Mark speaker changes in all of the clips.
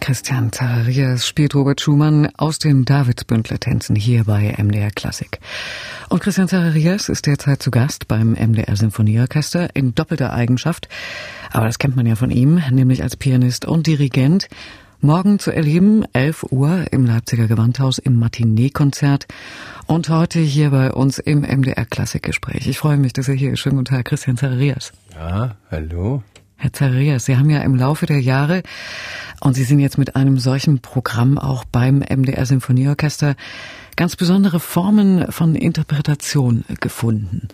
Speaker 1: Christian Zacharias spielt Robert Schumann aus den Davidsbündler-Tänzen hier bei MDR Klassik. Und Christian Zacharias ist derzeit zu Gast beim MDR Sinfonieorchester in doppelter Eigenschaft. Aber das kennt man ja von ihm, nämlich als Pianist und Dirigent. Morgen zu erleben, 11 Uhr im Leipziger Gewandhaus im Matinee-Konzert und heute hier bei uns im MDR Klassikgespräch. Ich freue mich, dass er hier ist. Schönen guten Tag, Christian Zacharias.
Speaker 2: Ja, hallo.
Speaker 1: Herr Zacharias, Sie haben ja im Laufe der Jahre und Sie sind jetzt mit einem solchen Programm auch beim MDR Sinfonieorchester ganz besondere Formen von Interpretation gefunden.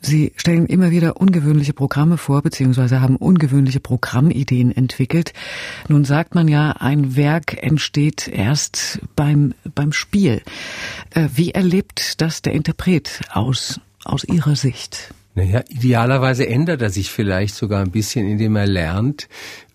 Speaker 1: Sie stellen immer wieder ungewöhnliche Programme vor, beziehungsweise haben ungewöhnliche Programmideen entwickelt. Nun sagt man ja, ein Werk entsteht erst beim, beim Spiel. Äh, wie erlebt das der Interpret aus, aus Ihrer Sicht?
Speaker 2: Naja, idealerweise ändert er sich vielleicht sogar ein bisschen, indem er lernt.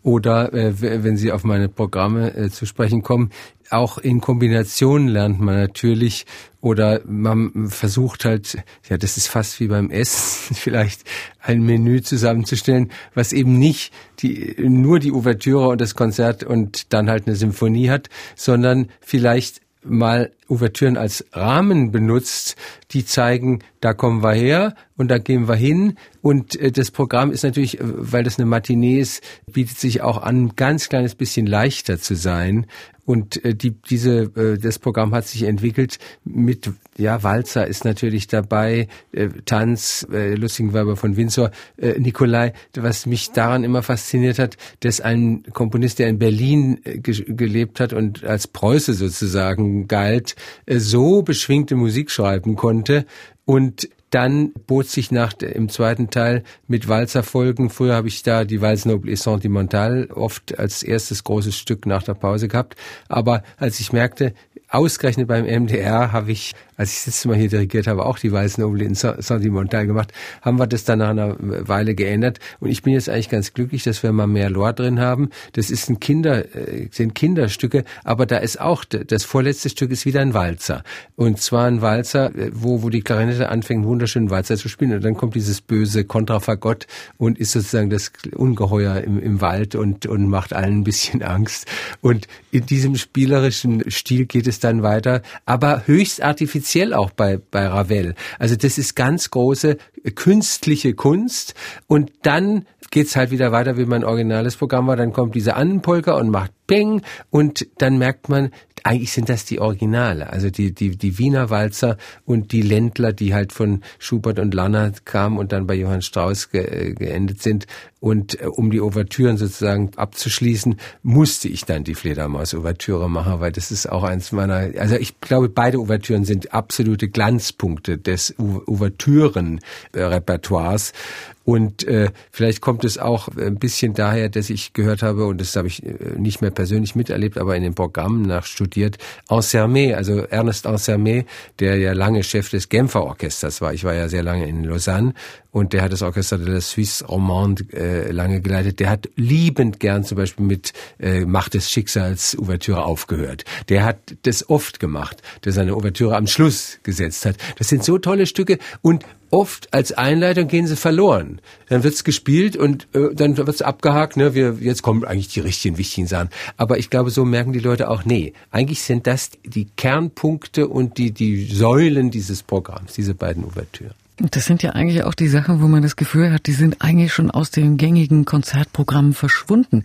Speaker 2: Oder äh, wenn Sie auf meine Programme äh, zu sprechen kommen, auch in Kombination lernt man natürlich oder man versucht halt, ja, das ist fast wie beim Essen, vielleicht ein Menü zusammenzustellen, was eben nicht die, nur die Ouvertüre und das Konzert und dann halt eine Symphonie hat, sondern vielleicht mal Ouvertüren als Rahmen benutzt, die zeigen, da kommen wir her und da gehen wir hin. Und äh, das Programm ist natürlich, äh, weil das eine Matinee ist, bietet sich auch an, ein ganz kleines bisschen leichter zu sein. Und äh, die, diese, das Programm hat sich entwickelt mit, ja, Walzer ist natürlich dabei, Tanz, Lustigenweiber von Windsor, Nikolai, was mich daran immer fasziniert hat, dass ein Komponist, der in Berlin ge gelebt hat und als Preuße sozusagen galt, so beschwingte Musik schreiben konnte und dann bot sich nach im zweiten Teil mit Walzerfolgen. Früher habe ich da die Valse Noble et Sentimentale oft als erstes großes Stück nach der Pause gehabt. Aber als ich merkte, ausgerechnet beim MDR habe ich, als ich das letzte Mal hier dirigiert habe, auch die Weißen Obel in Sentimental gemacht, haben wir das dann nach einer Weile geändert. Und ich bin jetzt eigentlich ganz glücklich, dass wir mal mehr Lore drin haben. Das ist ein Kinder, äh, sind Kinderstücke, aber da ist auch, das vorletzte Stück ist wieder ein Walzer. Und zwar ein Walzer, äh, wo, wo die Klarinette anfängt, einen wunderschönen Walzer zu spielen. Und dann kommt dieses böse Kontrafagott und ist sozusagen das Ungeheuer im, im Wald und, und macht allen ein bisschen Angst. Und in diesem spielerischen Stil geht es dann weiter, aber höchst artifiziell auch bei, bei Ravel. Also das ist ganz große künstliche Kunst und dann geht's halt wieder weiter, wie mein originales Programm war. Dann kommt diese Annenpolka und macht Peng und dann merkt man, eigentlich sind das die Originale, also die, die, die Wiener Walzer und die Ländler, die halt von Schubert und Lanner kamen und dann bei Johann Strauss ge, geendet sind. Und äh, um die Ouvertüren sozusagen abzuschließen, musste ich dann die Fledermaus-Ouvertüre machen, weil das ist auch eins meiner, also ich glaube, beide Ouvertüren sind absolute Glanzpunkte des Ouvertüren-Repertoires. Und äh, vielleicht kommt es auch ein bisschen daher, dass ich gehört habe, und das habe ich äh, nicht mehr persönlich miterlebt, aber in den Programmen nachstudiert, Ansermet, also Ernest Ansermet, der ja lange Chef des Genfer Orchesters war. Ich war ja sehr lange in Lausanne und der hat das Orchester de la Suisse Romande äh, lange geleitet. Der hat liebend gern zum Beispiel mit äh, Macht des Schicksals Ouvertüre aufgehört. Der hat das oft gemacht, dass er eine Ouvertüre am Schluss gesetzt hat. Das sind so tolle Stücke und oft als Einleitung gehen sie verloren. Dann wird's gespielt und äh, dann wird's abgehakt. Ne? Wir, jetzt kommen eigentlich die richtigen, wichtigen Sachen. Aber ich glaube, so merken die Leute auch, nee, eigentlich sind das die Kernpunkte und die, die Säulen dieses Programms, diese beiden Ouvertüren.
Speaker 1: Das sind ja eigentlich auch die Sachen, wo man das Gefühl hat, die sind eigentlich schon aus den gängigen Konzertprogrammen verschwunden.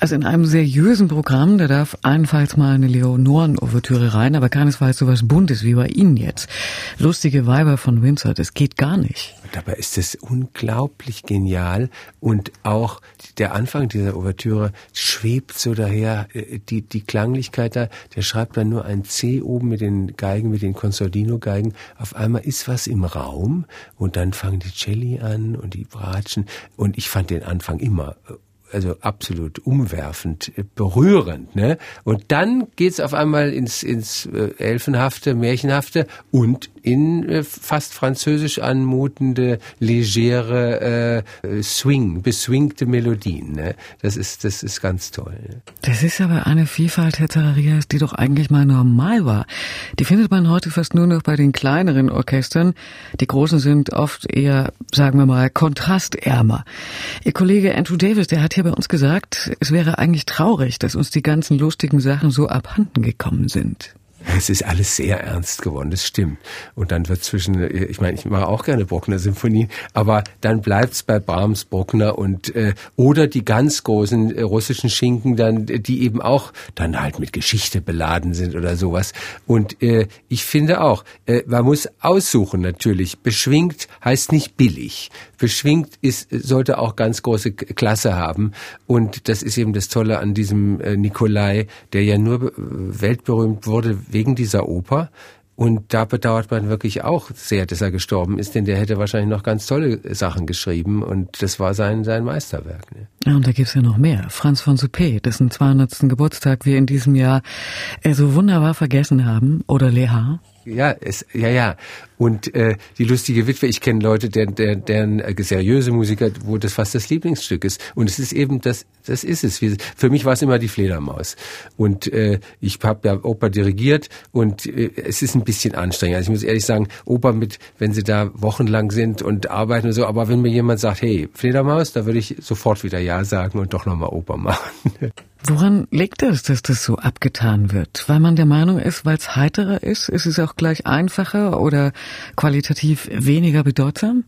Speaker 1: Also in einem seriösen Programm, da darf allenfalls mal eine Leonoren-Ouvertüre rein, aber keinesfalls sowas Buntes wie bei Ihnen jetzt. Lustige Weiber von Windsor, das geht gar nicht.
Speaker 2: Dabei ist es unglaublich genial und auch der Anfang dieser Ouvertüre schwebt so daher, äh, die, die Klanglichkeit da, der schreibt dann nur ein C oben mit den Geigen, mit den Consolino-Geigen. Auf einmal ist was im Raum und dann fangen die Celli an und die Bratschen und ich fand den Anfang immer äh, also absolut umwerfend, äh, berührend. Ne? Und dann geht's auf einmal ins, ins Elfenhafte, Märchenhafte und in äh, fast französisch anmutende, legere äh, Swing, beswingte Melodien. Ne? Das ist, das ist ganz toll. Ne?
Speaker 1: Das ist aber eine Vielfalt, Herr Zacharias, die doch eigentlich mal normal war. Die findet man heute fast nur noch bei den kleineren Orchestern. Die großen sind oft eher, sagen wir mal, kontrastärmer. Ihr Kollege Andrew Davis, der hat hier bei uns gesagt, es wäre eigentlich traurig, dass uns die ganzen lustigen Sachen so abhanden gekommen sind.
Speaker 2: Es ist alles sehr ernst geworden, das stimmt. Und dann wird zwischen, ich meine, ich mache auch gerne Bruckner Symphonie, aber dann bleibt's bei Brahms, Bruckner und äh, oder die ganz großen äh, russischen Schinken dann, die eben auch dann halt mit Geschichte beladen sind oder sowas. Und äh, ich finde auch, äh, man muss aussuchen natürlich. Beschwingt heißt nicht billig. Beschwingt ist sollte auch ganz große Klasse haben. Und das ist eben das Tolle an diesem äh, Nikolai, der ja nur äh, weltberühmt wurde wegen dieser Oper. Und da bedauert man wirklich auch sehr, dass er gestorben ist, denn der hätte wahrscheinlich noch ganz tolle Sachen geschrieben und das war sein, sein Meisterwerk. Ne?
Speaker 1: Ja, und da gibt's ja noch mehr. Franz von Suppé, dessen 200. Geburtstag wir in diesem Jahr äh, so wunderbar vergessen haben, oder Leha.
Speaker 2: Ja, es, ja, ja. Und äh, die lustige Witwe, ich kenne Leute, deren, deren, deren äh, seriöse Musiker, wo das fast das Lieblingsstück ist. Und es ist eben das, das ist es. Für mich war es immer die Fledermaus. Und äh, ich habe ja Oper dirigiert und äh, es ist ein bisschen anstrengend. Also ich muss ehrlich sagen, Oper mit, wenn sie da wochenlang sind und arbeiten und so, aber wenn mir jemand sagt, hey, Fledermaus, da würde ich sofort wieder Ja sagen und doch nochmal Oper machen.
Speaker 1: Woran liegt es, dass das so abgetan wird? Weil man der Meinung ist, weil es heiterer ist, ist es auch gleich einfacher oder qualitativ weniger bedeutsam?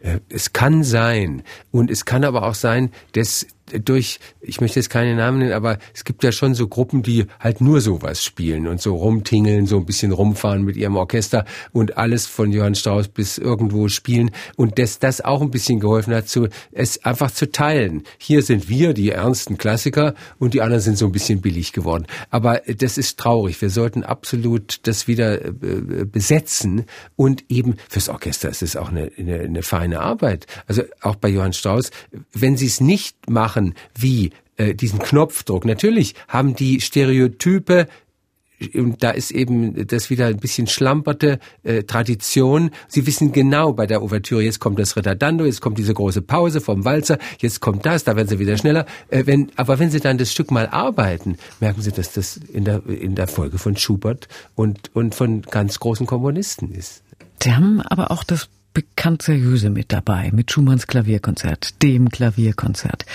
Speaker 2: Äh, es kann sein. Und es kann aber auch sein, dass durch, ich möchte jetzt keine Namen nennen, aber es gibt ja schon so Gruppen, die halt nur sowas spielen und so rumtingeln, so ein bisschen rumfahren mit ihrem Orchester und alles von Johann Strauss bis irgendwo spielen und dass das auch ein bisschen geholfen hat, zu, es einfach zu teilen. Hier sind wir, die ernsten Klassiker und die anderen sind so ein bisschen billig geworden. Aber das ist traurig. Wir sollten absolut das wieder äh, besetzen und eben fürs Orchester ist es auch eine, eine, eine feine Arbeit. Also auch bei Johann Strauss, wenn sie es nicht machen, machen wie äh, diesen Knopfdruck. Natürlich haben die Stereotype und da ist eben das wieder ein bisschen schlamperte äh, Tradition. Sie wissen genau bei der Ouvertüre, jetzt kommt das Ritardando, jetzt kommt diese große Pause vom Walzer, jetzt kommt das, da werden sie wieder schneller. Äh, wenn, aber wenn sie dann das Stück mal arbeiten, merken sie, dass das in der, in der Folge von Schubert und, und von ganz großen Komponisten ist.
Speaker 1: Sie haben aber auch das bekannt seriöse mit dabei, mit Schumanns Klavierkonzert, dem Klavierkonzert.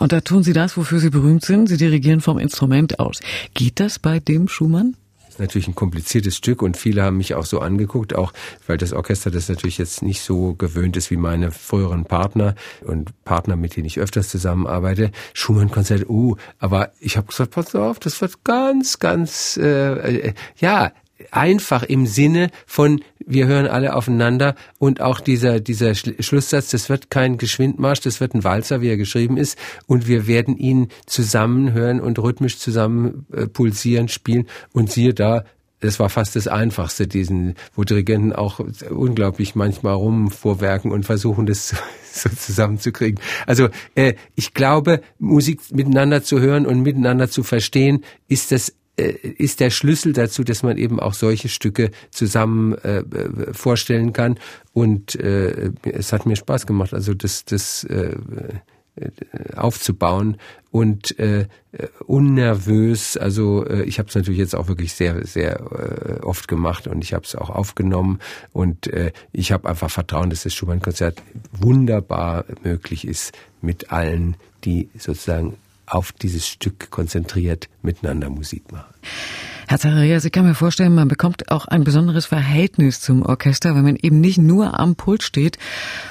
Speaker 1: Und da tun Sie das, wofür Sie berühmt sind. Sie dirigieren vom Instrument aus. Geht das bei dem Schumann?
Speaker 2: Das ist natürlich ein kompliziertes Stück und viele haben mich auch so angeguckt, auch weil das Orchester das natürlich jetzt nicht so gewöhnt ist wie meine früheren Partner und Partner, mit denen ich öfters zusammenarbeite. Schumann-Konzert, uh, aber ich habe gesagt, pass auf, das wird ganz, ganz, äh, äh ja, einfach im Sinne von wir hören alle aufeinander und auch dieser dieser Schlusssatz, das wird kein Geschwindmarsch, das wird ein Walzer, wie er geschrieben ist und wir werden ihn zusammen hören und rhythmisch zusammen äh, pulsieren, spielen und siehe da, das war fast das Einfachste, diesen, wo Dirigenten auch unglaublich manchmal rumvorwerken und versuchen, das so zusammenzukriegen. Also äh, ich glaube, Musik miteinander zu hören und miteinander zu verstehen, ist das ist der Schlüssel dazu, dass man eben auch solche Stücke zusammen äh, vorstellen kann. Und äh, es hat mir Spaß gemacht, also das, das äh, aufzubauen und äh, unnervös. Also äh, ich habe es natürlich jetzt auch wirklich sehr, sehr äh, oft gemacht und ich habe es auch aufgenommen und äh, ich habe einfach Vertrauen, dass das Schumann-Konzert wunderbar möglich ist mit allen, die sozusagen auf dieses Stück konzentriert miteinander Musik machen.
Speaker 1: Herr Zacharias, ich kann mir vorstellen, man bekommt auch ein besonderes Verhältnis zum Orchester, wenn man eben nicht nur am Pult steht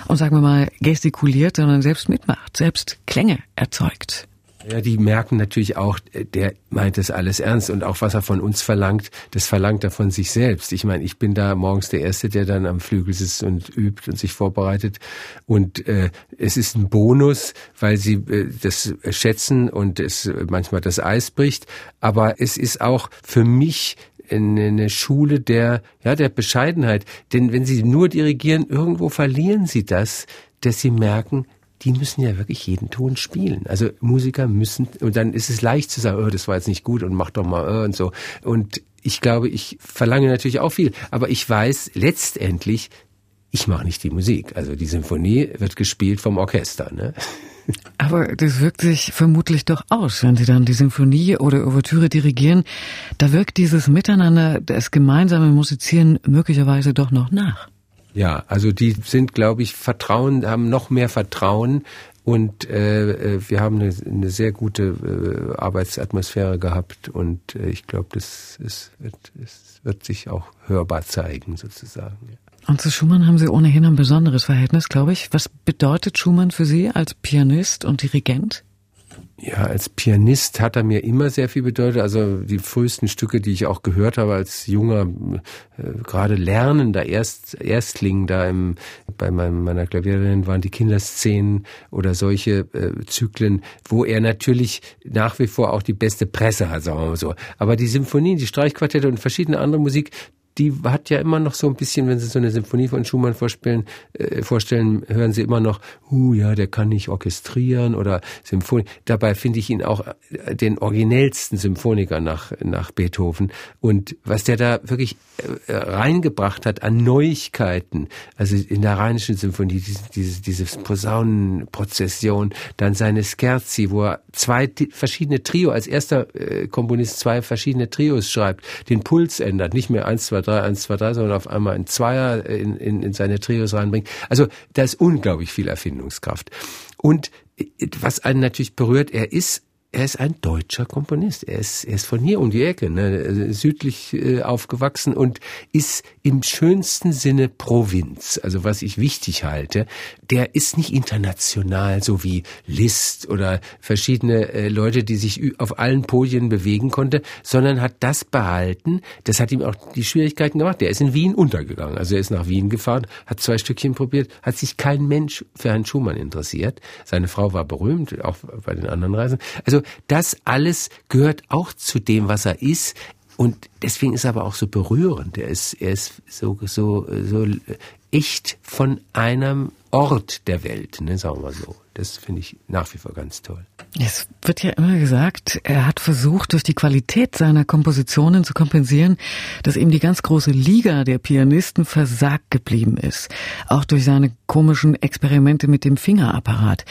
Speaker 1: und sagen wir mal gestikuliert, sondern selbst mitmacht, selbst Klänge erzeugt.
Speaker 2: Ja, die merken natürlich auch, äh, der meint das alles ernst und auch was er von uns verlangt, das verlangt er von sich selbst. Ich meine, ich bin da morgens der Erste, der dann am Flügel sitzt und übt und sich vorbereitet und äh, es ist ein Bonus, weil sie äh, das schätzen und es manchmal das Eis bricht, aber es ist auch für mich eine Schule der, ja, der Bescheidenheit. Denn wenn sie nur dirigieren, irgendwo verlieren sie das, dass sie merken, die müssen ja wirklich jeden Ton spielen. Also Musiker müssen, und dann ist es leicht zu sagen, oh, das war jetzt nicht gut und mach doch mal oh, und so. Und ich glaube, ich verlange natürlich auch viel, aber ich weiß letztendlich, ich mache nicht die Musik. Also die Symphonie wird gespielt vom Orchester. Ne?
Speaker 1: Aber das wirkt sich vermutlich doch aus, wenn Sie dann die Symphonie oder Ouvertüre dirigieren. Da wirkt dieses Miteinander, das gemeinsame Musizieren möglicherweise doch noch nach.
Speaker 2: Ja, also die sind, glaube ich, Vertrauen, haben noch mehr Vertrauen und äh, äh, wir haben eine, eine sehr gute äh, Arbeitsatmosphäre gehabt und äh, ich glaube, das ist, wird, es wird sich auch hörbar zeigen sozusagen.
Speaker 1: Und zu Schumann haben Sie ohnehin ein besonderes Verhältnis, glaube ich. Was bedeutet Schumann für Sie als Pianist und Dirigent?
Speaker 2: Ja, als Pianist hat er mir immer sehr viel bedeutet. Also die frühesten Stücke, die ich auch gehört habe als junger, äh, gerade lernender Erst, Erstling da im, bei meinem, meiner Klaviererin waren die Kinderszenen oder solche äh, Zyklen, wo er natürlich nach wie vor auch die beste Presse hat, sagen wir mal so. Aber die Symphonien, die Streichquartette und verschiedene andere Musik, die hat ja immer noch so ein bisschen, wenn Sie so eine Symphonie von Schumann vorstellen, äh, vorstellen, hören Sie immer noch, uh, ja, der kann nicht orchestrieren oder Symphonie. Dabei finde ich ihn auch äh, den originellsten Symphoniker nach, nach Beethoven. Und was der da wirklich äh, reingebracht hat an Neuigkeiten, also in der Rheinischen Symphonie, diese, diese, diese Posaunenprozession, dann seine Scherzi, wo er zwei verschiedene Trio, als erster äh, Komponist zwei verschiedene Trios schreibt, den Puls ändert, nicht mehr eins, zwei, 3, 1, 2, 3, sondern auf einmal ein Zweier in, in, in seine Trios reinbringt. Also da ist unglaublich viel Erfindungskraft. Und äh, was einen natürlich berührt, er ist er ist ein deutscher Komponist. Er ist, er ist von hier um die Ecke, ne, südlich äh, aufgewachsen und ist im schönsten Sinne Provinz. Also was ich wichtig halte, der ist nicht international, so wie Liszt oder verschiedene äh, Leute, die sich auf allen Podien bewegen konnte, sondern hat das behalten. Das hat ihm auch die Schwierigkeiten gemacht. Der ist in Wien untergegangen. Also er ist nach Wien gefahren, hat zwei Stückchen probiert, hat sich kein Mensch für Herrn Schumann interessiert. Seine Frau war berühmt, auch bei den anderen Reisen. Also das alles gehört auch zu dem, was er ist. Und deswegen ist er aber auch so berührend. Er ist, er ist so, so, so echt von einem Ort der Welt, ne, sagen wir so. Das finde ich nach wie vor ganz toll.
Speaker 1: Es wird ja immer gesagt, er hat versucht, durch die Qualität seiner Kompositionen zu kompensieren, dass ihm die ganz große Liga der Pianisten versagt geblieben ist. Auch durch seine komischen Experimente mit dem Fingerapparat.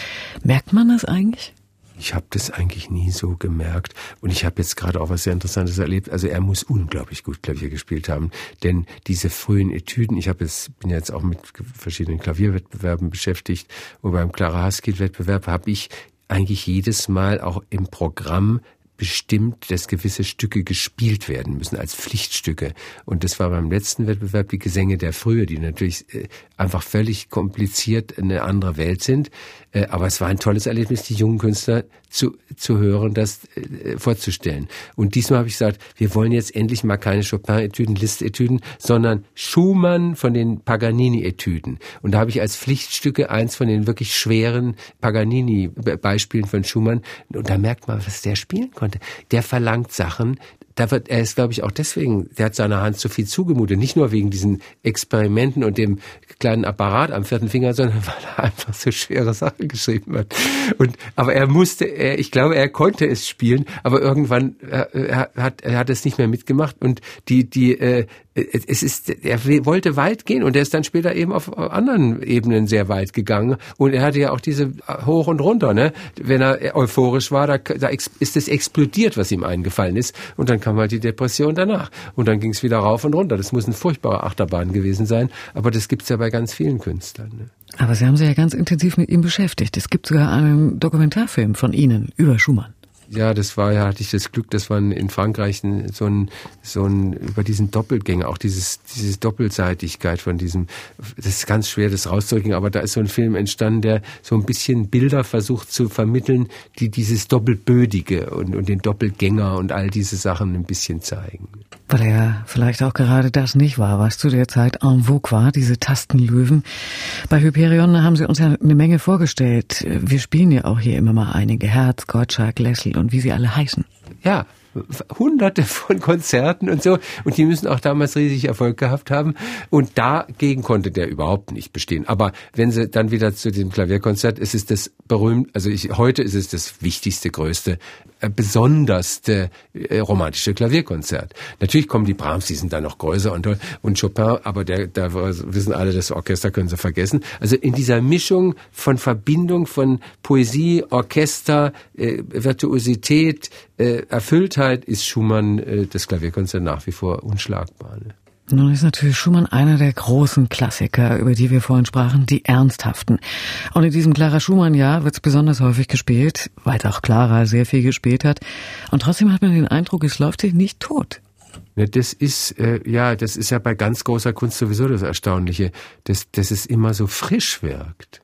Speaker 1: Merkt man das eigentlich?
Speaker 2: Ich habe das eigentlich nie so gemerkt. Und ich habe jetzt gerade auch was sehr Interessantes erlebt. Also er muss unglaublich gut Klavier gespielt haben. Denn diese frühen Etüden, ich jetzt, bin jetzt auch mit verschiedenen Klavierwettbewerben beschäftigt. Und beim Clara Haskell-Wettbewerb habe ich eigentlich jedes Mal auch im Programm bestimmt, dass gewisse Stücke gespielt werden müssen als Pflichtstücke. Und das war beim letzten Wettbewerb die Gesänge der Frühe, die natürlich äh, einfach völlig kompliziert eine andere Welt sind. Äh, aber es war ein tolles Erlebnis, die jungen Künstler zu, zu hören, das äh, vorzustellen. Und diesmal habe ich gesagt, wir wollen jetzt endlich mal keine Chopin-Etüden, Liszt-Etüden, sondern Schumann von den Paganini-Etüden. Und da habe ich als Pflichtstücke eins von den wirklich schweren Paganini-Beispielen von Schumann. Und da merkt man, was der spielen konnte. Der verlangt Sachen, da wird, er ist, glaube ich, auch deswegen, der hat seiner Hand zu viel zugemutet. Nicht nur wegen diesen Experimenten und dem kleinen Apparat am vierten Finger, sondern weil er einfach so schwere Sachen geschrieben hat. Und, aber er musste, er, ich glaube, er konnte es spielen, aber irgendwann er, er hat er hat es nicht mehr mitgemacht und die die äh, es ist, er wollte weit gehen und er ist dann später eben auf anderen Ebenen sehr weit gegangen und er hatte ja auch diese hoch und runter, ne? Wenn er euphorisch war, da, da ist es explodiert, was ihm eingefallen ist und dann kam halt die Depression danach und dann ging es wieder rauf und runter. Das muss ein furchtbarer Achterbahn gewesen sein, aber das gibt's ja bei ganz vielen Künstlern. Ne?
Speaker 1: Aber Sie haben sich ja ganz intensiv mit ihm beschäftigt. Es gibt sogar einen Dokumentarfilm von Ihnen über Schumann
Speaker 2: ja, das war ja, hatte ich das Glück, das war in Frankreich so ein, so ein, über diesen Doppelgänger, auch dieses, diese Doppelseitigkeit von diesem, das ist ganz schwer, das rauszurücken, aber da ist so ein Film entstanden, der so ein bisschen Bilder versucht zu vermitteln, die dieses Doppelbödige und, und den Doppelgänger und all diese Sachen ein bisschen zeigen.
Speaker 1: Weil er vielleicht auch gerade das nicht war, was zu der Zeit en vogue war, diese Tastenlöwen. Bei Hyperion haben Sie uns ja eine Menge vorgestellt. Wir spielen ja auch hier immer mal einige. Herz, Gottschalk, Leslie und wie sie alle heißen.
Speaker 2: Ja, hunderte von Konzerten und so. Und die müssen auch damals riesig Erfolg gehabt haben. Und dagegen konnte der überhaupt nicht bestehen. Aber wenn sie dann wieder zu dem Klavierkonzert, es ist das berühmt, also ich, heute ist es das wichtigste, größte, äh, besonderste äh, romantische Klavierkonzert. Natürlich kommen die Brahms, die sind da noch größer und, und Chopin, aber der, da wissen alle, das Orchester können sie vergessen. Also in dieser Mischung von Verbindung von Poesie, Orchester, äh, Virtuosität, äh, Erfülltheit ist Schumann äh, das Klavierkonzert nach wie vor unschlagbar. Ne?
Speaker 1: Nun ist natürlich Schumann einer der großen Klassiker, über die wir vorhin sprachen, die ernsthaften. Und in diesem Clara Schumann-Jahr wird es besonders häufig gespielt, weil auch Clara sehr viel gespielt hat. Und trotzdem hat man den Eindruck, es läuft sich nicht tot.
Speaker 2: Ja, das ist äh, ja, das ist ja bei ganz großer Kunst sowieso das Erstaunliche, dass, dass es immer so frisch wirkt.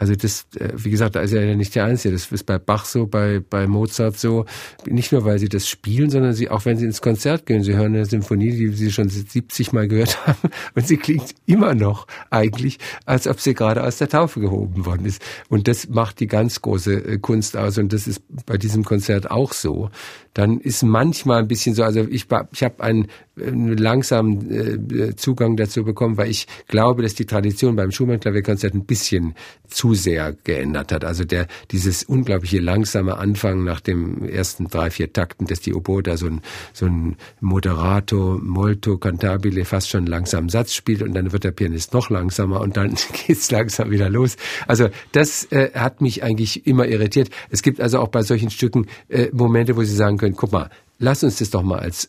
Speaker 2: Also das, äh, wie gesagt, da ist er ja nicht der Einzige. Das ist bei Bach so, bei, bei Mozart so. Nicht nur, weil sie das spielen, sondern sie, auch wenn sie ins Konzert gehen, sie hören eine Symphonie, die sie schon 70 Mal gehört haben und sie klingt immer noch eigentlich, als ob sie gerade aus der Taufe gehoben worden ist. Und das macht die ganz große äh, Kunst aus und das ist bei diesem Konzert auch so. Dann ist manchmal ein bisschen so, also ich, ich habe einen, einen langsamen äh, Zugang dazu bekommen, weil ich glaube, dass die Tradition beim Schumann-Klavierkonzert ein bisschen zu sehr geändert hat. Also der, dieses unglaubliche langsame Anfangen nach dem ersten drei, vier Takten, dass die Oboe da so ein, so ein Moderato, molto cantabile, fast schon langsam Satz spielt und dann wird der Pianist noch langsamer und dann geht's langsam wieder los. Also das äh, hat mich eigentlich immer irritiert. Es gibt also auch bei solchen Stücken äh, Momente, wo Sie sagen können, guck mal, lass uns das doch mal als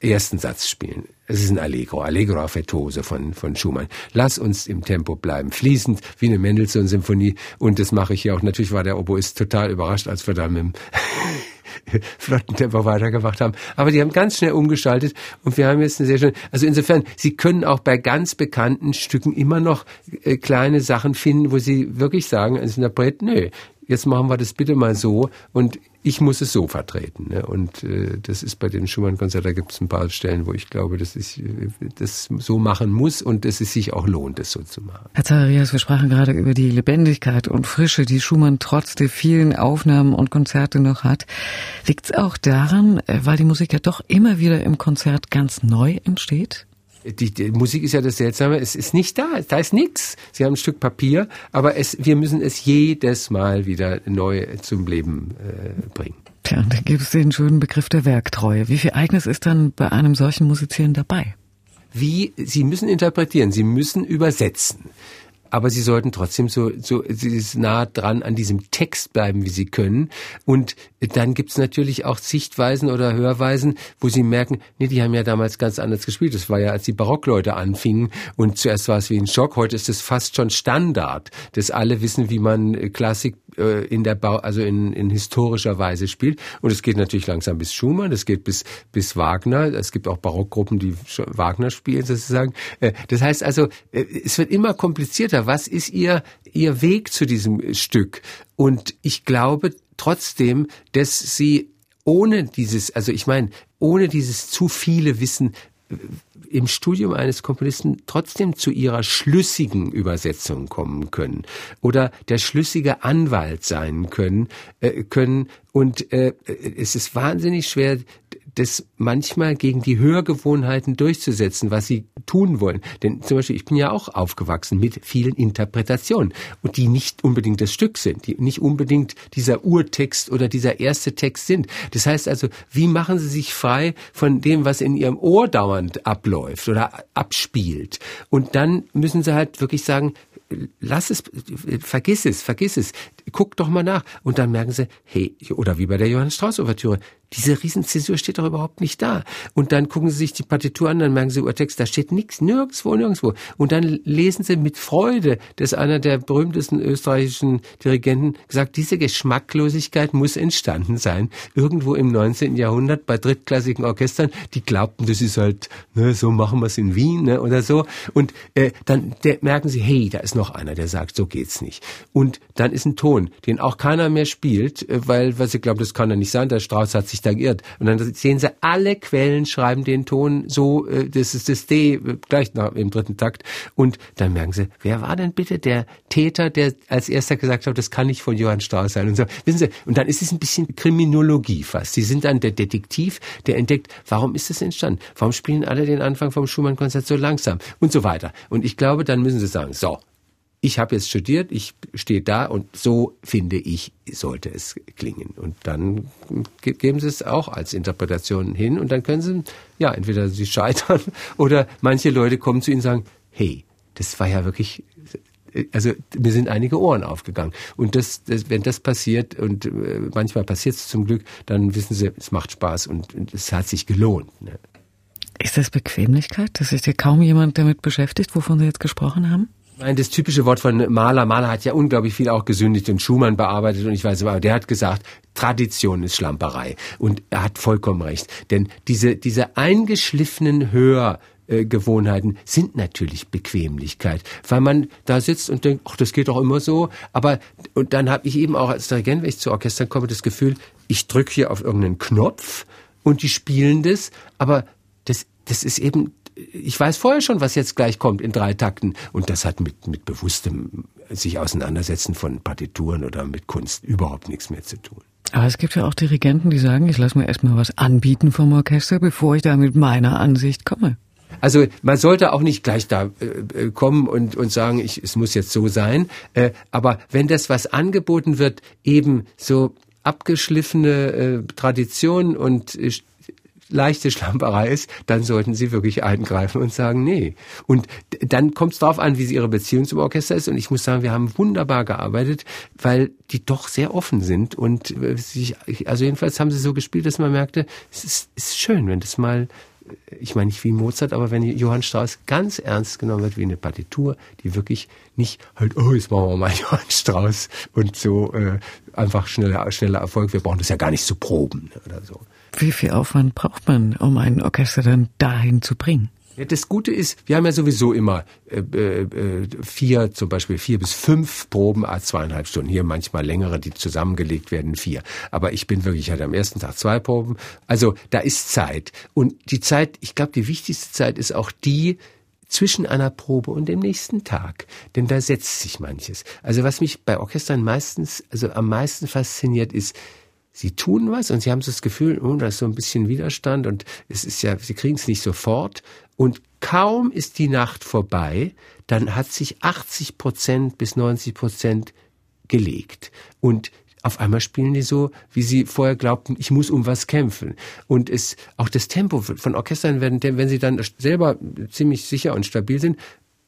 Speaker 2: ersten Satz spielen. Es ist ein Allegro, Allegro affettuoso von, von Schumann. Lass uns im Tempo bleiben, fließend wie eine Mendelssohn-Symphonie. Und das mache ich hier auch. Natürlich war der Oboist total überrascht, als wir da mit dem flotten Tempo weitergemacht haben. Aber die haben ganz schnell umgeschaltet und wir haben jetzt eine sehr schöne, also insofern, Sie können auch bei ganz bekannten Stücken immer noch äh, kleine Sachen finden, wo Sie wirklich sagen als Interpret, nö, jetzt machen wir das bitte mal so und ich muss es so vertreten. Ne? Und äh, das ist bei dem Schumann-Konzert, da gibt es ein paar Stellen, wo ich glaube, dass ich äh, das so machen muss und dass es sich auch lohnt, das so zu machen.
Speaker 1: Herr Zacharias, wir sprachen gerade über die Lebendigkeit und Frische, die Schumann trotz der vielen Aufnahmen und Konzerte noch hat. Liegt es auch daran, äh, weil die Musik ja doch immer wieder im Konzert ganz neu entsteht?
Speaker 2: Die, die Musik ist ja das Seltsame, es ist nicht da, da ist nichts. Sie haben ein Stück Papier, aber es, wir müssen es jedes Mal wieder neu zum Leben äh, bringen.
Speaker 1: Tja, da gibt es den schönen Begriff der Werktreue. Wie viel Eigenes ist dann bei einem solchen Musizieren dabei?
Speaker 2: Wie, Sie müssen interpretieren, Sie müssen übersetzen aber sie sollten trotzdem so, so nah dran an diesem Text bleiben, wie sie können. Und dann gibt's natürlich auch Sichtweisen oder Hörweisen, wo sie merken, nee, die haben ja damals ganz anders gespielt. Das war ja, als die Barockleute anfingen und zuerst war es wie ein Schock. Heute ist es fast schon Standard, dass alle wissen, wie man Klassik äh, in der Bau, also in, in historischer Weise spielt. Und es geht natürlich langsam bis Schumann, es geht bis, bis Wagner. Es gibt auch Barockgruppen, die Wagner spielen sozusagen. Äh, das heißt also, äh, es wird immer komplizierter. Was ist ihr, ihr Weg zu diesem Stück? Und ich glaube trotzdem, dass sie ohne dieses, also ich meine, ohne dieses zu viele Wissen im Studium eines Komponisten trotzdem zu ihrer schlüssigen Übersetzung kommen können oder der schlüssige Anwalt sein können, äh, können. Und äh, es ist wahnsinnig schwer, das manchmal gegen die Hörgewohnheiten durchzusetzen, was sie tun wollen. Denn zum Beispiel, ich bin ja auch aufgewachsen mit vielen Interpretationen und die nicht unbedingt das Stück sind, die nicht unbedingt dieser Urtext oder dieser erste Text sind. Das heißt also, wie machen Sie sich frei von dem, was in Ihrem Ohr dauernd abläuft oder abspielt? Und dann müssen Sie halt wirklich sagen, lass es, vergiss es, vergiss es, guck doch mal nach. Und dann merken sie, hey, oder wie bei der Johannes Strauss Ouvertüre, diese Riesenzäsur steht doch überhaupt nicht da. Und dann gucken sie sich die Partitur an, dann merken sie, Urtext, da steht nichts, nirgendwo, nirgendwo. Und dann lesen sie mit Freude, dass einer der berühmtesten österreichischen Dirigenten gesagt, diese Geschmacklosigkeit muss entstanden sein. Irgendwo im 19. Jahrhundert bei drittklassigen Orchestern, die glaubten, das ist halt, ne, so machen wir es in Wien, ne, oder so. Und äh, dann merken sie, hey, da ist noch einer, der sagt, so geht's nicht. Und dann ist ein Ton Ton, den auch keiner mehr spielt, äh, weil, weil sie glauben, das kann ja nicht sein, der Strauß hat sich da geirrt. Und dann sehen sie, alle Quellen schreiben den Ton so, äh, das ist das D, äh, gleich nach, im dritten Takt. Und dann merken sie, wer war denn bitte der Täter, der als erster gesagt hat, das kann nicht von Johann Strauß sein und so. Wissen Sie, und dann ist es ein bisschen Kriminologie fast. Sie sind dann der Detektiv, der entdeckt, warum ist das entstanden? Warum spielen alle den Anfang vom Schumann-Konzert so langsam? Und so weiter. Und ich glaube, dann müssen Sie sagen, so, ich habe jetzt studiert, ich stehe da und so finde ich, sollte es klingen. Und dann geben Sie es auch als Interpretation hin und dann können Sie, ja, entweder Sie scheitern oder manche Leute kommen zu Ihnen und sagen, hey, das war ja wirklich, also mir sind einige Ohren aufgegangen. Und das, das wenn das passiert und äh, manchmal passiert es zum Glück, dann wissen Sie, es macht Spaß und, und es hat sich gelohnt. Ne?
Speaker 1: Ist das Bequemlichkeit? Das ist ja kaum jemand damit beschäftigt, wovon Sie jetzt gesprochen haben?
Speaker 2: Nein, das typische Wort von Mahler. Mahler hat ja unglaublich viel auch gesündigt und Schumann bearbeitet und ich weiß aber, der hat gesagt, Tradition ist Schlamperei. Und er hat vollkommen recht. Denn diese, diese eingeschliffenen Hör, Gewohnheiten sind natürlich Bequemlichkeit, weil man da sitzt und denkt, ach, das geht doch immer so. Aber und dann habe ich eben auch als Dirigent, wenn ich zu Orchestern komme, das Gefühl, ich drücke hier auf irgendeinen Knopf und die spielen das, aber das, das ist eben ich weiß vorher schon, was jetzt gleich kommt in drei Takten. Und das hat mit, mit bewusstem sich auseinandersetzen von Partituren oder mit Kunst überhaupt nichts mehr zu tun.
Speaker 1: Aber es gibt ja auch Dirigenten, die sagen, ich lasse mir erstmal was anbieten vom Orchester, bevor ich da mit meiner Ansicht komme.
Speaker 2: Also man sollte auch nicht gleich da äh, äh, kommen und, und sagen, ich, es muss jetzt so sein. Äh, aber wenn das, was angeboten wird, eben so abgeschliffene äh, Tradition und äh, leichte Schlamperei ist, dann sollten Sie wirklich eingreifen und sagen, nee. Und dann kommt es darauf an, wie sie Ihre Beziehung zum Orchester ist. Und ich muss sagen, wir haben wunderbar gearbeitet, weil die doch sehr offen sind. Und äh, sich, also jedenfalls haben sie so gespielt, dass man merkte, es ist, ist schön, wenn das mal ich meine nicht wie Mozart, aber wenn Johann Strauss ganz ernst genommen wird wie eine Partitur, die wirklich nicht halt, oh, jetzt machen wir mal Johann Strauss und so äh, einfach schneller, schneller Erfolg, wir brauchen das ja gar nicht zu proben ne, oder so.
Speaker 1: Wie viel Aufwand braucht man, um ein Orchester dann dahin zu bringen?
Speaker 2: Ja, das Gute ist, wir haben ja sowieso immer äh, äh, vier, zum Beispiel vier bis fünf Proben a zweieinhalb Stunden. Hier manchmal längere, die zusammengelegt werden, vier. Aber ich bin wirklich, ich hatte am ersten Tag zwei Proben. Also da ist Zeit. Und die Zeit, ich glaube, die wichtigste Zeit ist auch die, zwischen einer Probe und dem nächsten Tag. Denn da setzt sich manches. Also was mich bei Orchestern meistens, also am meisten fasziniert ist, sie tun was und sie haben so das Gefühl, oh, da ist so ein bisschen Widerstand und es ist ja, sie kriegen es nicht sofort. Und kaum ist die Nacht vorbei, dann hat sich 80 Prozent bis 90 Prozent gelegt. Und auf einmal spielen die so, wie sie vorher glaubten, ich muss um was kämpfen. Und es, auch das Tempo von Orchestern werden, wenn sie dann selber ziemlich sicher und stabil sind,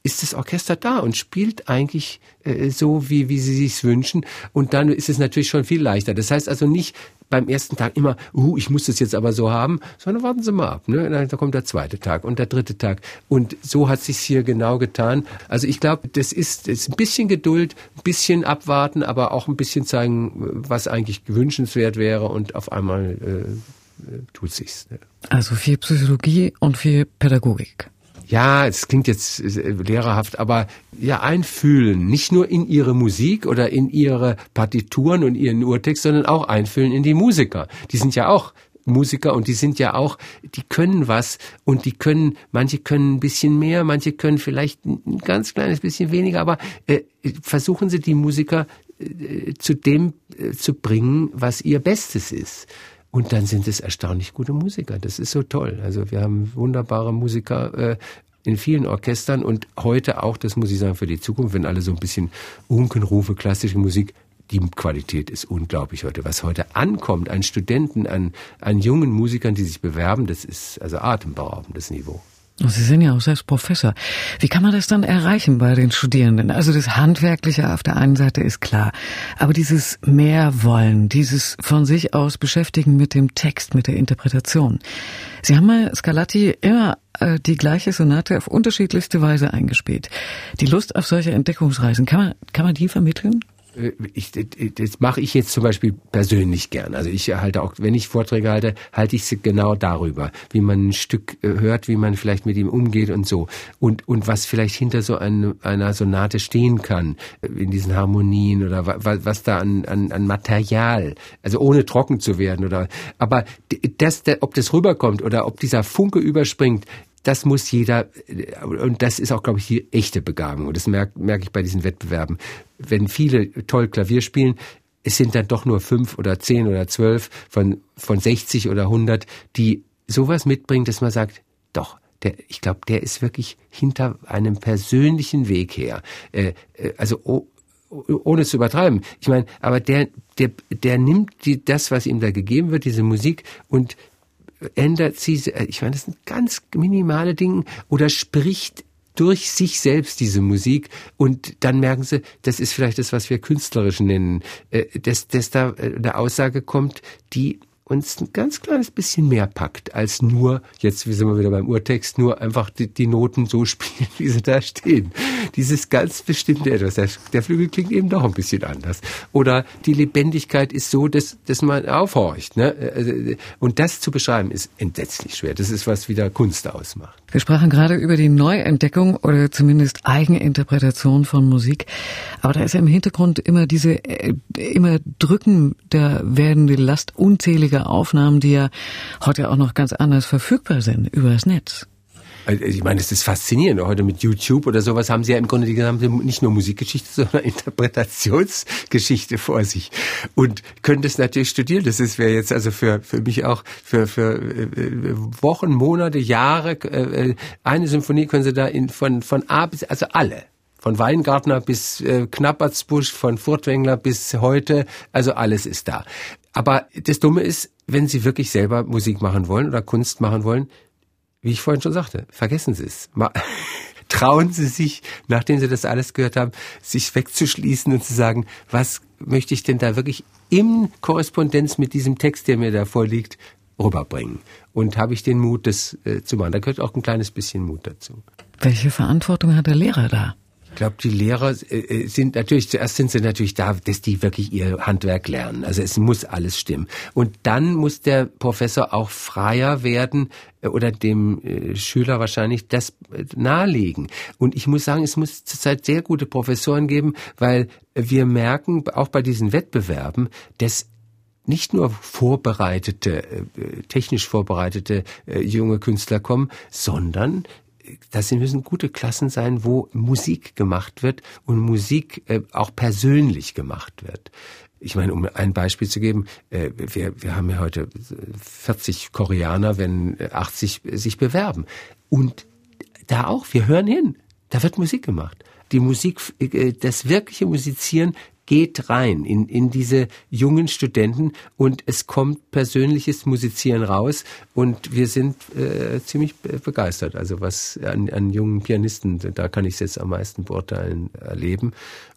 Speaker 2: ist das Orchester da und spielt eigentlich äh, so, wie, wie sie sich's wünschen. Und dann ist es natürlich schon viel leichter. Das heißt also nicht beim ersten Tag immer, uh, ich muss das jetzt aber so haben, sondern warten Sie mal ab. Ne? Da kommt der zweite Tag und der dritte Tag. Und so hat sich's hier genau getan. Also ich glaube, das ist, ist ein bisschen Geduld, ein bisschen abwarten, aber auch ein bisschen zeigen, was eigentlich gewünschenswert wäre und auf einmal äh, äh tut sich's. Ne?
Speaker 1: Also viel Psychologie und viel Pädagogik
Speaker 2: ja, es klingt jetzt äh, lehrerhaft, aber ja, einfühlen, nicht nur in ihre Musik oder in ihre Partituren und ihren Urtext, sondern auch einfühlen in die Musiker. Die sind ja auch Musiker und die sind ja auch, die können was und die können, manche können ein bisschen mehr, manche können vielleicht ein ganz kleines bisschen weniger, aber äh, versuchen Sie die Musiker äh, zu dem äh, zu bringen, was ihr Bestes ist. Und dann sind es erstaunlich gute Musiker. Das ist so toll. Also wir haben wunderbare Musiker äh, in vielen Orchestern und heute auch, das muss ich sagen, für die Zukunft, wenn alle so ein bisschen Unkenrufe, klassische Musik, die Qualität ist unglaublich heute. Was heute ankommt an Studenten, an, an jungen Musikern, die sich bewerben, das ist also atemberaubendes Niveau.
Speaker 1: Sie sind ja auch selbst Professor. Wie kann man das dann erreichen bei den Studierenden? Also das Handwerkliche auf der einen Seite ist klar, aber dieses Mehrwollen, dieses von sich aus Beschäftigen mit dem Text, mit der Interpretation. Sie haben mal Scarlatti immer äh, die gleiche Sonate auf unterschiedlichste Weise eingespielt. Die Lust auf solche Entdeckungsreisen, kann man, kann man die vermitteln?
Speaker 2: Ich, das mache ich jetzt zum Beispiel persönlich gern. Also ich halte auch, wenn ich Vorträge halte, halte ich sie genau darüber, wie man ein Stück äh, hört, wie man vielleicht mit ihm umgeht und so. Und, und was vielleicht hinter so eine, einer Sonate stehen kann, äh, in diesen Harmonien oder was, was da an, an, an Material, also ohne trocken zu werden oder, aber das, ob das rüberkommt oder ob dieser Funke überspringt, das muss jeder, und das ist auch, glaube ich, die echte Begabung. Und das merke merk ich bei diesen Wettbewerben. Wenn viele toll Klavier spielen, es sind dann doch nur fünf oder zehn oder zwölf von, von 60 oder 100, die sowas mitbringen, dass man sagt, doch, der, ich glaube, der ist wirklich hinter einem persönlichen Weg her. Äh, äh, also oh, ohne zu übertreiben. Ich meine, aber der, der, der nimmt die, das, was ihm da gegeben wird, diese Musik und ändert sie, äh, ich meine, das sind ganz minimale Dinge. Oder spricht durch sich selbst diese Musik und dann merken sie, das ist vielleicht das, was wir künstlerisch nennen, äh, dass, dass da äh, eine Aussage kommt, die uns ein ganz kleines bisschen mehr packt, als nur, jetzt sind wir wieder beim Urtext, nur einfach die, die Noten so spielen, wie sie da stehen. Dieses ganz bestimmte etwas. Der, der, Flügel klingt eben doch ein bisschen anders. Oder die Lebendigkeit ist so, dass, dass man aufhorcht. Ne? Und das zu beschreiben, ist entsetzlich schwer. Das ist, was wieder Kunst ausmacht.
Speaker 1: Wir sprachen gerade über die Neuentdeckung oder zumindest Eigeninterpretation von Musik. Aber da ist ja im Hintergrund immer diese, äh, immer drücken der werdende Last unzähliger Aufnahmen, die ja heute auch noch ganz anders verfügbar sind über das Netz.
Speaker 2: Also, ich meine, es ist faszinierend. Heute mit YouTube oder sowas haben sie ja im Grunde die gesamte, nicht nur Musikgeschichte, sondern Interpretationsgeschichte vor sich. Und können das natürlich studieren. Das ist wäre jetzt also für, für mich auch für, für äh, Wochen, Monate, Jahre. Äh, eine Symphonie können sie da in, von, von A bis, also alle. Von Weingartner bis äh, Knappertsbusch, von Furtwängler bis heute, also alles ist da. Aber das Dumme ist, wenn Sie wirklich selber Musik machen wollen oder Kunst machen wollen, wie ich vorhin schon sagte, vergessen Sie es. Trauen Sie sich, nachdem Sie das alles gehört haben, sich wegzuschließen und zu sagen, was möchte ich denn da wirklich in Korrespondenz mit diesem Text, der mir da vorliegt, rüberbringen? Und habe ich den Mut, das äh, zu machen? Da gehört auch ein kleines bisschen Mut dazu.
Speaker 1: Welche Verantwortung hat der Lehrer da?
Speaker 2: Glaube, die Lehrer äh, äh, sind natürlich, zuerst sind sie natürlich da, dass die wirklich ihr Handwerk lernen. Also es muss alles stimmen. Und dann muss der Professor auch freier werden äh, oder dem Schüler wahrscheinlich das nahelegen. Und ich muss sagen, es muss zurzeit sehr gute Professoren geben, weil wir merken, auch bei diesen Wettbewerben, dass nicht nur vorbereitete, technisch vorbereitete junge Künstler kommen, sondern das müssen gute Klassen sein, wo Musik gemacht wird und Musik äh, auch persönlich gemacht wird. Ich meine, um ein Beispiel zu geben, äh, wir, wir haben ja heute 40 Koreaner, wenn 80 sich bewerben. Und da auch, wir hören hin. Da wird Musik gemacht. Die Musik, äh, das wirkliche Musizieren geht rein in, in diese jungen Studenten und es kommt persönliches Musizieren raus und wir sind äh, ziemlich begeistert. Also was an, an jungen Pianisten, da kann ich es jetzt am meisten beurteilen, erleben.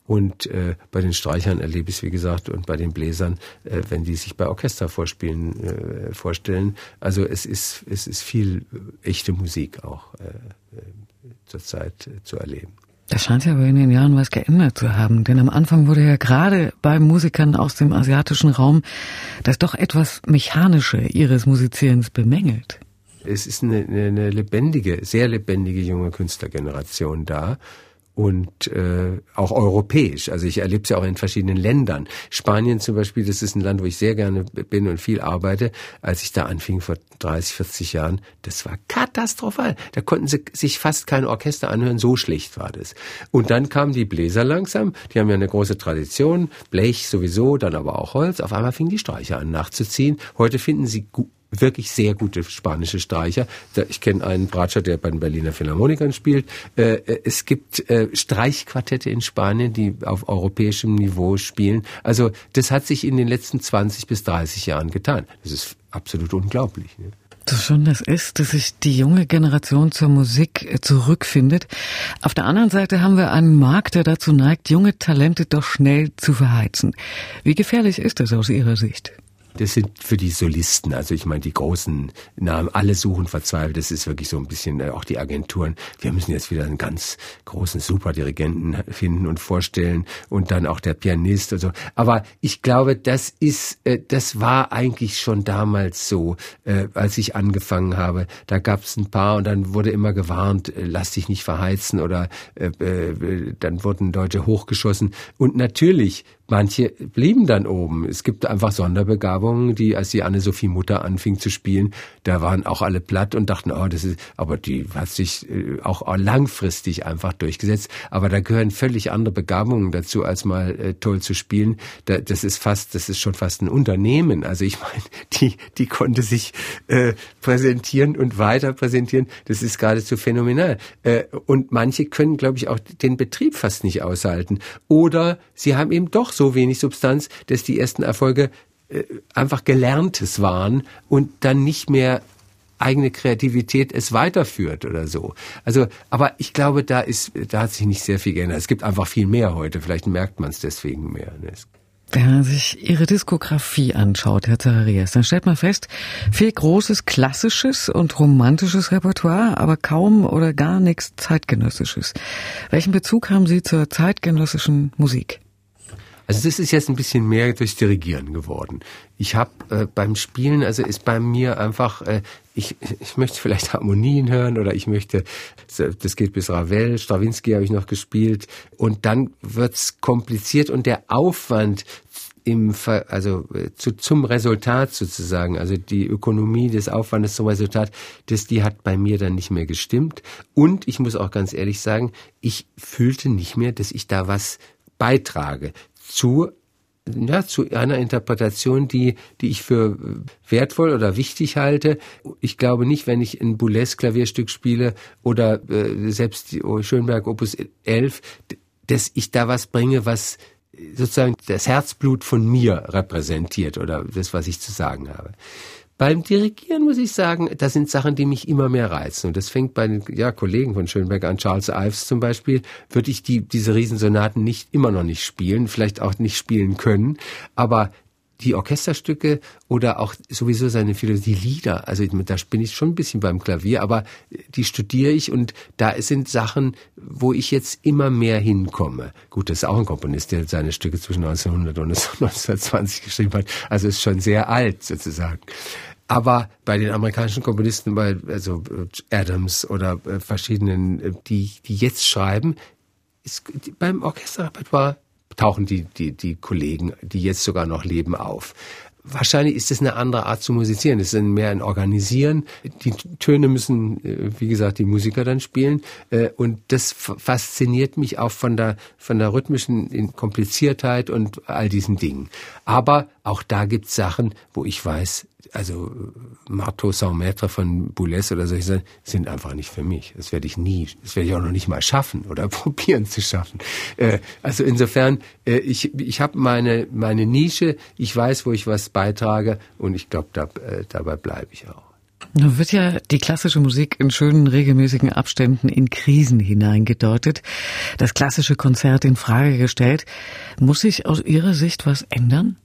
Speaker 2: Und äh, bei den Streichern erlebe ich es, wie gesagt, und bei den Bläsern, äh, wenn die sich bei Orchestervorspielen äh, vorstellen. Also es ist, es ist viel echte Musik auch äh, äh zurzeit äh, zu erleben.
Speaker 1: Das scheint ja aber in den Jahren was geändert zu haben, denn am Anfang wurde ja gerade bei Musikern aus dem asiatischen Raum das doch etwas Mechanische ihres Musizierens bemängelt.
Speaker 2: Es ist eine, eine lebendige, sehr lebendige junge Künstlergeneration da und äh, auch europäisch. Also ich erlebe es ja auch in verschiedenen Ländern. Spanien zum Beispiel, das ist ein Land, wo ich sehr gerne bin und viel arbeite. Als ich da anfing vor 30, 40 Jahren, das war katastrophal. Da konnten sie sich fast kein Orchester anhören, so schlecht war das. Und dann kamen die Bläser langsam, die haben ja eine große Tradition, Blech sowieso, dann aber auch Holz. Auf einmal fingen die Streicher an nachzuziehen. Heute finden sie wirklich sehr gute spanische Streicher. Ich kenne einen Bratscher, der bei den Berliner Philharmonikern spielt. Äh, äh, es gibt äh, Streichquartette in Spanien, die auf europäischem Niveau spielen. Also das hat sich in den letzten 20 bis 30 Jahren getan. Das ist absolut unglaublich. Ne?
Speaker 1: So schön das ist, dass sich die junge Generation zur Musik zurückfindet. Auf der anderen Seite haben wir einen Markt, der dazu neigt, junge Talente doch schnell zu verheizen. Wie gefährlich ist das aus Ihrer Sicht?
Speaker 2: Das sind für die Solisten, also ich meine die großen Namen, alle suchen verzweifelt. Das ist wirklich so ein bisschen äh, auch die Agenturen. Wir müssen jetzt wieder einen ganz großen Superdirigenten finden und vorstellen und dann auch der Pianist und so. Aber ich glaube, das ist, äh, das war eigentlich schon damals so, äh, als ich angefangen habe. Da gab es ein paar und dann wurde immer gewarnt, lass dich nicht verheizen oder dann wurden Deutsche hochgeschossen. Und natürlich Manche blieben dann oben. Es gibt einfach Sonderbegabungen, die, als die Anne-Sophie Mutter anfing zu spielen, da waren auch alle platt und dachten, oh, das ist, aber die hat sich äh, auch langfristig einfach durchgesetzt. Aber da gehören völlig andere Begabungen dazu, als mal äh, toll zu spielen. Da, das ist fast, das ist schon fast ein Unternehmen. Also ich meine, die, die konnte sich äh, präsentieren und weiter präsentieren. Das ist geradezu phänomenal. Äh, und manche können, glaube ich, auch den Betrieb fast nicht aushalten. Oder sie haben eben doch so wenig Substanz, dass die ersten Erfolge äh, einfach Gelerntes waren und dann nicht mehr eigene Kreativität es weiterführt oder so. Also, aber ich glaube, da ist, da hat sich nicht sehr viel geändert. Es gibt einfach viel mehr heute. Vielleicht merkt man es deswegen mehr. Ne?
Speaker 1: Wenn man sich Ihre Diskografie anschaut, Herr Zacharias, dann stellt man fest, viel großes klassisches und romantisches Repertoire, aber kaum oder gar nichts zeitgenössisches. Welchen Bezug haben Sie zur zeitgenössischen Musik?
Speaker 2: Also das ist jetzt ein bisschen mehr durchs Dirigieren geworden. Ich habe äh, beim Spielen, also ist bei mir einfach, äh, ich, ich möchte vielleicht Harmonien hören oder ich möchte, das geht bis Ravel, Stravinsky habe ich noch gespielt und dann wird's kompliziert und der Aufwand im, also äh, zu, zum Resultat sozusagen, also die Ökonomie des Aufwandes zum Resultat, das, die hat bei mir dann nicht mehr gestimmt. Und ich muss auch ganz ehrlich sagen, ich fühlte nicht mehr, dass ich da was beitrage zu ja, zu einer Interpretation, die, die ich für wertvoll oder wichtig halte. Ich glaube nicht, wenn ich ein Boulez Klavierstück spiele oder äh, selbst die Schönberg Opus 11, dass ich da was bringe, was sozusagen das Herzblut von mir repräsentiert oder das, was ich zu sagen habe. Beim Dirigieren muss ich sagen, das sind Sachen, die mich immer mehr reizen. Und das fängt bei den ja, Kollegen von Schönberg an, Charles Ives zum Beispiel, würde ich die, diese Riesensonaten nicht immer noch nicht spielen, vielleicht auch nicht spielen können. Aber die Orchesterstücke oder auch sowieso seine Philosophie, die Lieder, also da bin ich schon ein bisschen beim Klavier, aber die studiere ich und da sind Sachen, wo ich jetzt immer mehr hinkomme. Gut, das ist auch ein Komponist, der seine Stücke zwischen 1900 und 1920 geschrieben hat, also ist schon sehr alt sozusagen. Aber bei den amerikanischen Komponisten, bei also Adams oder äh, verschiedenen, äh, die die jetzt schreiben, ist beim Orchesterrepertoire tauchen die die die Kollegen, die jetzt sogar noch leben, auf. Wahrscheinlich ist es eine andere Art zu musizieren. Es ist mehr ein Organisieren. Die Töne müssen, äh, wie gesagt, die Musiker dann spielen. Äh, und das fasziniert mich auch von der, von der rhythmischen Kompliziertheit und all diesen Dingen. Aber auch da gibt's Sachen, wo ich weiß, also Marteau sans Maître von Boulez oder solche Sachen sind einfach nicht für mich. Das werde ich nie, das werde ich auch noch nicht mal schaffen oder probieren zu schaffen. Äh, also insofern, äh, ich, ich habe meine, meine Nische, ich weiß, wo ich was beitrage und ich glaube, da, äh, dabei bleibe ich auch.
Speaker 1: Nun wird ja die klassische Musik in schönen regelmäßigen Abständen in Krisen hineingedeutet, das klassische Konzert in Frage gestellt. Muss sich aus Ihrer Sicht was ändern?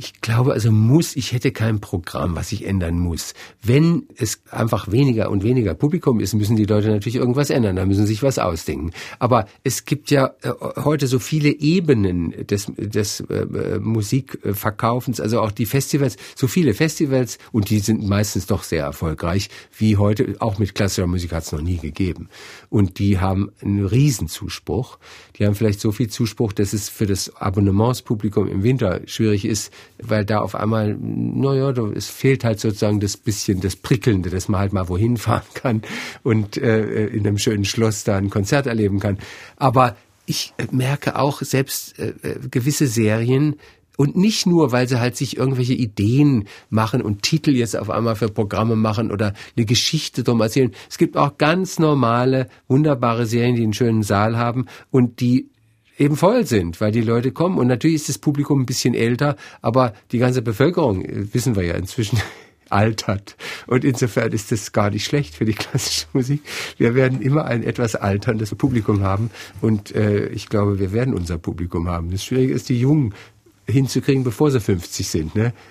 Speaker 2: Ich glaube also muss, ich hätte kein Programm, was ich ändern muss. Wenn es einfach weniger und weniger Publikum ist, müssen die Leute natürlich irgendwas ändern, da müssen sie sich was ausdenken. Aber es gibt ja äh, heute so viele Ebenen des, des äh, Musikverkaufens, also auch die Festivals, so viele Festivals und die sind meistens doch sehr erfolgreich, wie heute, auch mit klassischer Musik hat es noch nie gegeben. Und die haben einen Riesenzuspruch. Die haben vielleicht so viel Zuspruch, dass es für das Abonnementspublikum im Winter schwierig ist, weil da auf einmal, naja, es fehlt halt sozusagen das bisschen, das Prickelnde, dass man halt mal wohin fahren kann und äh, in einem schönen Schloss da ein Konzert erleben kann. Aber ich merke auch selbst äh, äh, gewisse Serien, und nicht nur, weil sie halt sich irgendwelche Ideen machen und Titel jetzt auf einmal für Programme machen oder eine Geschichte drum erzählen. Es gibt auch ganz normale, wunderbare Serien, die einen schönen Saal haben und die eben voll sind, weil die Leute kommen. Und natürlich ist das Publikum ein bisschen älter, aber die ganze Bevölkerung, äh, wissen wir ja inzwischen, altert. Und insofern ist das gar nicht schlecht für die klassische Musik. Wir werden immer ein etwas alterndes Publikum haben und äh, ich glaube, wir werden unser Publikum haben. Das Schwierige ist, die Jungen hinzukriegen, bevor sie 50 sind. Ne?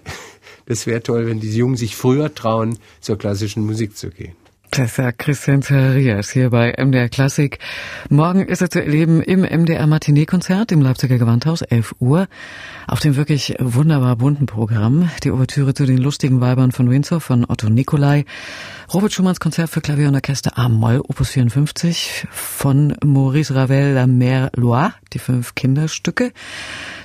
Speaker 2: Das wäre toll, wenn die Jungen sich früher trauen, zur klassischen Musik zu gehen.
Speaker 1: Das sagt Christian Zacharias hier bei MDR Klassik. Morgen ist er zu erleben im MDR Matinee-Konzert im Leipziger Gewandhaus, 11 Uhr. Auf dem wirklich wunderbar bunten Programm die Ouvertüre zu den lustigen Weibern von Windsor von Otto Nicolai, Robert Schumanns Konzert für Klavier und Orchester A-Moll, Opus 54 von Maurice Ravel, La Mer Loire, die fünf Kinderstücke,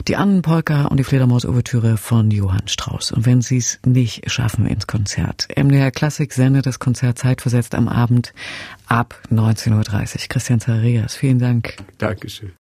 Speaker 1: die Annenpolka und die Fledermaus-Ouvertüre von Johann Strauss. Und wenn Sie es nicht schaffen ins Konzert, MDR Klassik sendet das Konzert zeitversetzt am Abend ab 19.30 Uhr. Christian Zarias, vielen Dank.
Speaker 2: Dankeschön.